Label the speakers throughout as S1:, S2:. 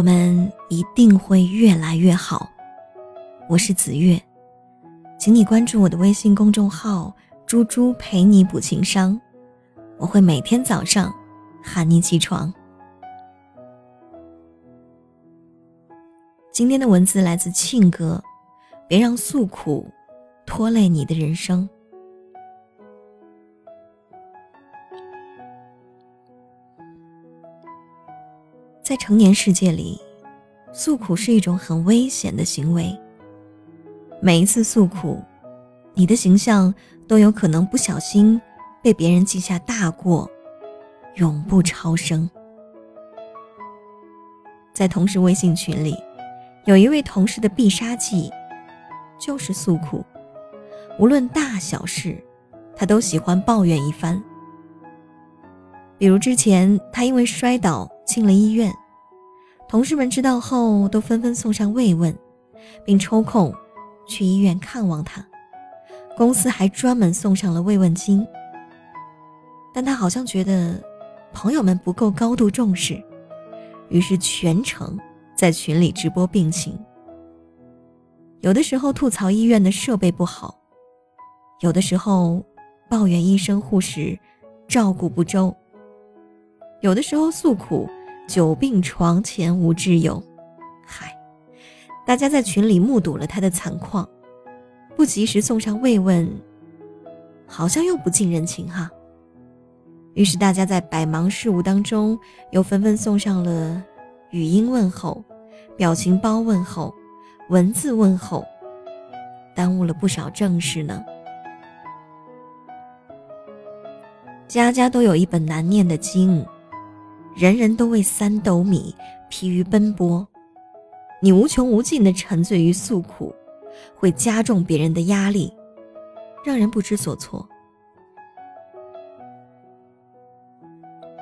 S1: 我们一定会越来越好。我是子月，请你关注我的微信公众号“猪猪陪你补情商”，我会每天早上喊你起床。今天的文字来自庆哥，别让诉苦拖累你的人生。在成年世界里，诉苦是一种很危险的行为。每一次诉苦，你的形象都有可能不小心被别人记下大过，永不超生。在同事微信群里，有一位同事的必杀技就是诉苦，无论大小事，他都喜欢抱怨一番。比如之前他因为摔倒进了医院，同事们知道后都纷纷送上慰问，并抽空去医院看望他。公司还专门送上了慰问金。但他好像觉得朋友们不够高度重视，于是全程在群里直播病情。有的时候吐槽医院的设备不好，有的时候抱怨医生护士照顾不周。有的时候诉苦，久病床前无挚友。嗨，大家在群里目睹了他的惨况，不及时送上慰问，好像又不近人情哈。于是大家在百忙事务当中，又纷纷送上了语音问候、表情包问候、文字问候，耽误了不少正事呢。家家都有一本难念的经。人人都为三斗米疲于奔波，你无穷无尽的沉醉于诉苦，会加重别人的压力，让人不知所措。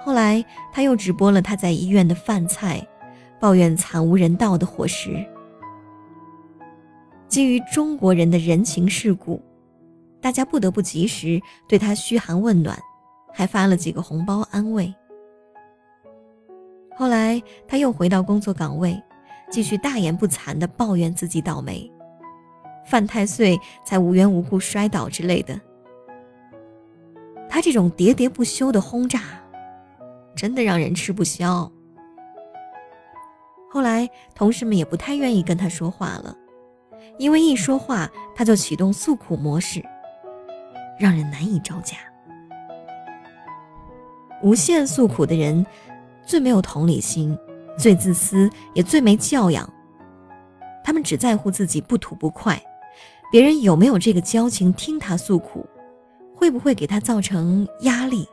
S1: 后来他又直播了他在医院的饭菜，抱怨惨无人道的伙食。基于中国人的人情世故，大家不得不及时对他嘘寒问暖，还发了几个红包安慰。后来他又回到工作岗位，继续大言不惭地抱怨自己倒霉，犯太岁才无缘无故摔倒之类的。他这种喋喋不休的轰炸，真的让人吃不消。后来同事们也不太愿意跟他说话了，因为一说话他就启动诉苦模式，让人难以招架。无限诉苦的人。最没有同理心，最自私，也最没教养。他们只在乎自己不吐不快，别人有没有这个交情听他诉苦，会不会给他造成压力，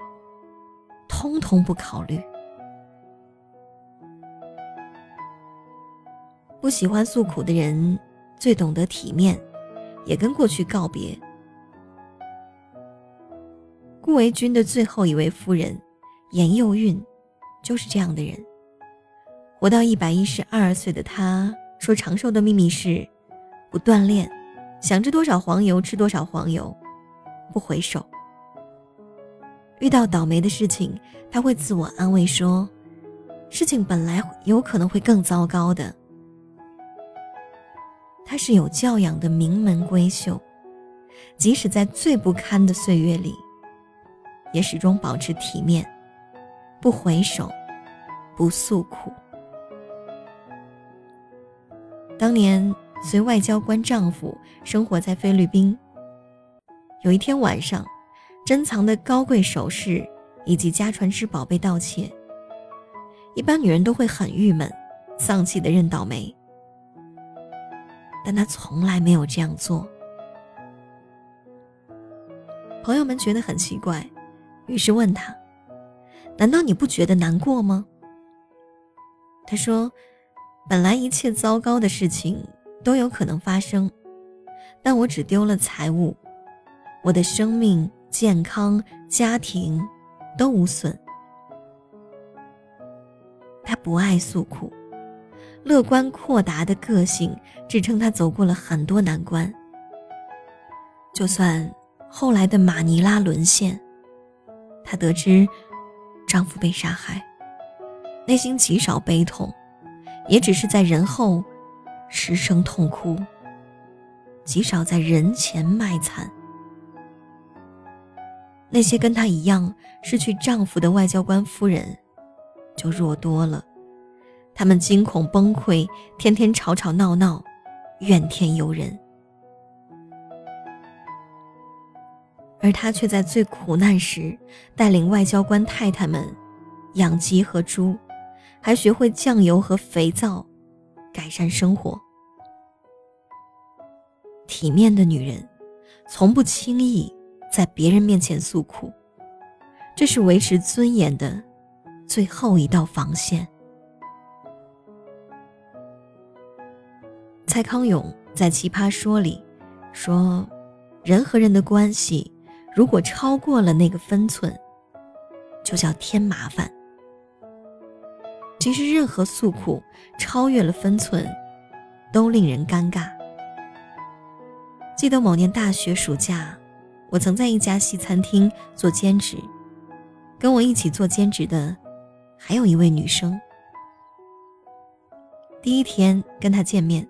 S1: 通通不考虑。不喜欢诉苦的人，最懂得体面，也跟过去告别。顾维钧的最后一位夫人，严幼韵。就是这样的人，活到一百一十二岁的他，说长寿的秘密是不锻炼，想吃多少黄油吃多少黄油，不回首。遇到倒霉的事情，他会自我安慰说，事情本来有可能会更糟糕的。他是有教养的名门闺秀，即使在最不堪的岁月里，也始终保持体面。不回首，不诉苦。当年随外交官丈夫生活在菲律宾。有一天晚上，珍藏的高贵首饰以及家传之宝被盗窃。一般女人都会很郁闷、丧气的认倒霉，但她从来没有这样做。朋友们觉得很奇怪，于是问他。难道你不觉得难过吗？他说：“本来一切糟糕的事情都有可能发生，但我只丢了财物，我的生命、健康、家庭都无损。”他不爱诉苦，乐观阔达的个性支撑他走过了很多难关。就算后来的马尼拉沦陷，他得知。丈夫被杀害，内心极少悲痛，也只是在人后失声痛哭，极少在人前卖惨。那些跟她一样失去丈夫的外交官夫人，就弱多了。他们惊恐崩溃，天天吵吵闹闹，怨天尤人。而他却在最苦难时，带领外交官太太们养鸡和猪，还学会酱油和肥皂，改善生活。体面的女人，从不轻易。在别人面前诉苦，这是维持尊严的最后一道防线。蔡康永在《奇葩说》里说：“人和人的关系，如果超过了那个分寸，就叫添麻烦。其实，任何诉苦超越了分寸，都令人尴尬。”记得某年大学暑假。我曾在一家西餐厅做兼职，跟我一起做兼职的还有一位女生。第一天跟她见面，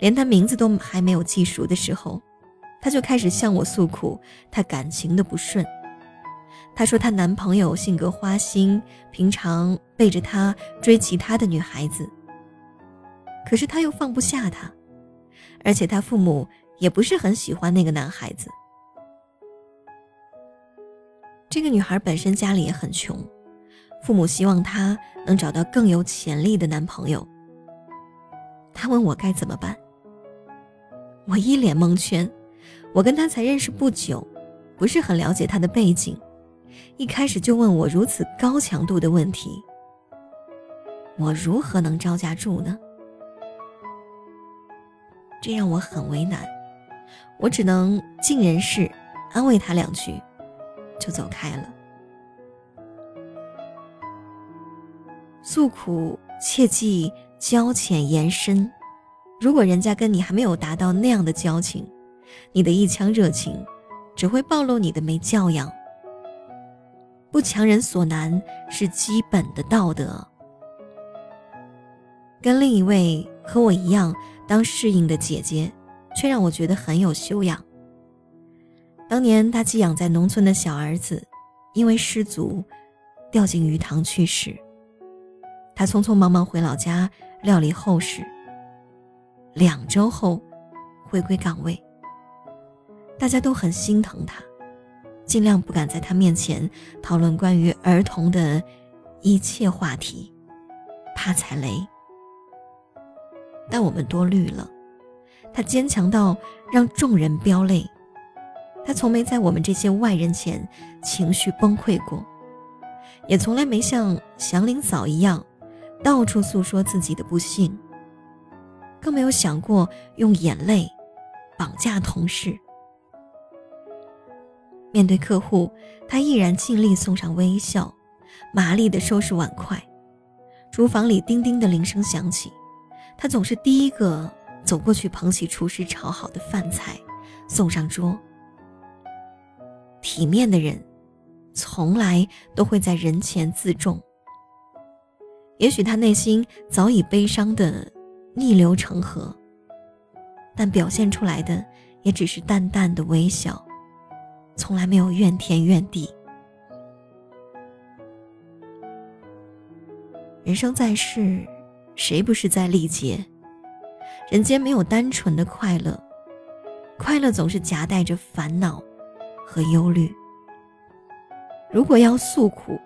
S1: 连她名字都还没有记熟的时候，她就开始向我诉苦她感情的不顺。她说她男朋友性格花心，平常背着她追其他的女孩子，可是她又放不下他，而且她父母也不是很喜欢那个男孩子。这个女孩本身家里也很穷，父母希望她能找到更有潜力的男朋友。她问我该怎么办，我一脸蒙圈。我跟他才认识不久，不是很了解他的背景，一开始就问我如此高强度的问题，我如何能招架住呢？这让我很为难，我只能尽人事，安慰他两句。就走开了。诉苦切忌交浅言深，如果人家跟你还没有达到那样的交情，你的一腔热情只会暴露你的没教养。不强人所难是基本的道德。跟另一位和我一样当适应的姐姐，却让我觉得很有修养。当年他寄养在农村的小儿子，因为失足掉进鱼塘去世。他匆匆忙忙回老家料理后事。两周后回归岗位，大家都很心疼他，尽量不敢在他面前讨论关于儿童的一切话题，怕踩雷。但我们多虑了，他坚强到让众人飙泪。他从没在我们这些外人前情绪崩溃过，也从来没像祥林嫂一样到处诉说自己的不幸，更没有想过用眼泪绑架同事。面对客户，他毅然尽力送上微笑，麻利地收拾碗筷。厨房里叮叮的铃声响起，他总是第一个走过去捧起厨师炒好的饭菜，送上桌。体面的人，从来都会在人前自重。也许他内心早已悲伤的逆流成河，但表现出来的也只是淡淡的微笑，从来没有怨天怨地。人生在世，谁不是在历劫？人间没有单纯的快乐，快乐总是夹带着烦恼。和忧虑。如果要诉苦，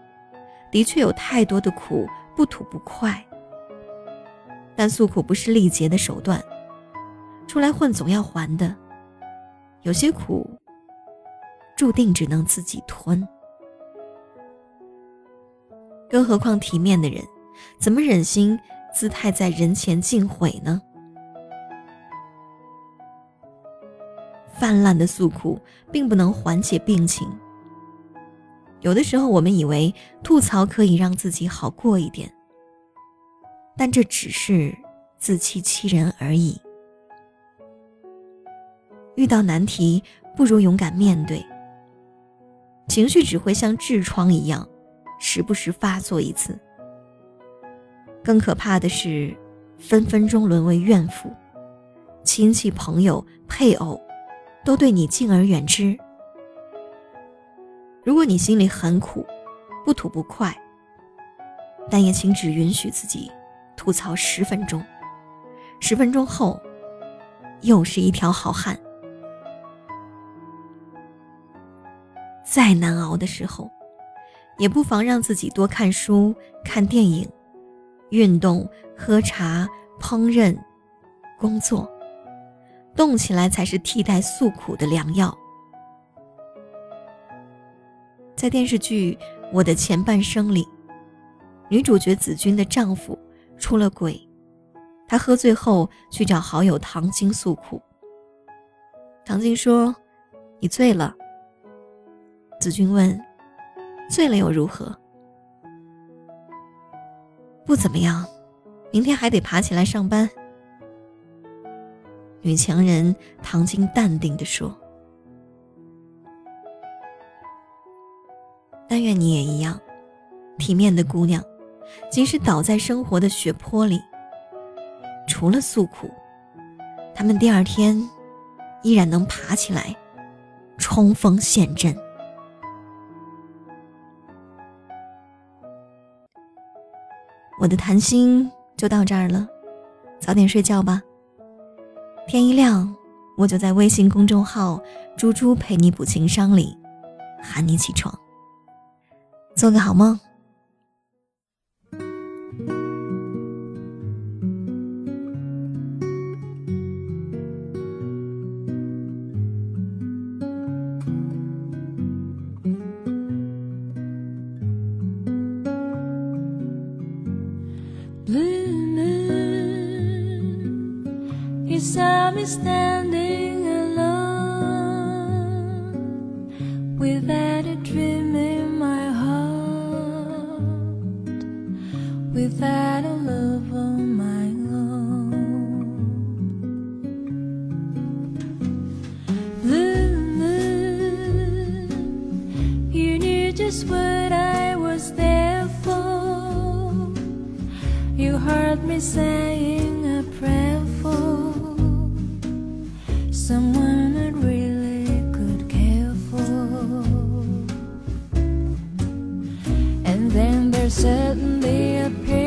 S1: 的确有太多的苦不吐不快。但诉苦不是历劫的手段，出来混总要还的。有些苦，注定只能自己吞。更何况体面的人，怎么忍心姿态在人前尽毁呢？泛滥的诉苦并不能缓解病情。有的时候，我们以为吐槽可以让自己好过一点，但这只是自欺欺人而已。遇到难题，不如勇敢面对。情绪只会像痔疮一样，时不时发作一次。更可怕的是，分分钟沦为怨妇，亲戚朋友、配偶都对你敬而远之。如果你心里很苦，不吐不快，但也请只允许自己吐槽十分钟，十分钟后，又是一条好汉。再难熬的时候，也不妨让自己多看书、看电影、运动、喝茶、烹饪、工作，动起来才是替代诉苦的良药。在电视剧《我的前半生》里，女主角子君的丈夫出了轨，她喝醉后去找好友唐晶诉苦。唐晶说：“你醉了。”子君问：“醉了又如何？”“不怎么样，明天还得爬起来上班。”女强人唐晶淡定地说。但愿你也一样，体面的姑娘，即使倒在生活的血泊里，除了诉苦，他们第二天依然能爬起来，冲锋陷阵。我的谈心就到这儿了，早点睡觉吧。天一亮，我就在微信公众号“猪猪陪你补情商”里喊你起床。做个好梦。
S2: be standing alone without a dream in my heart, without a love. Suddenly appeared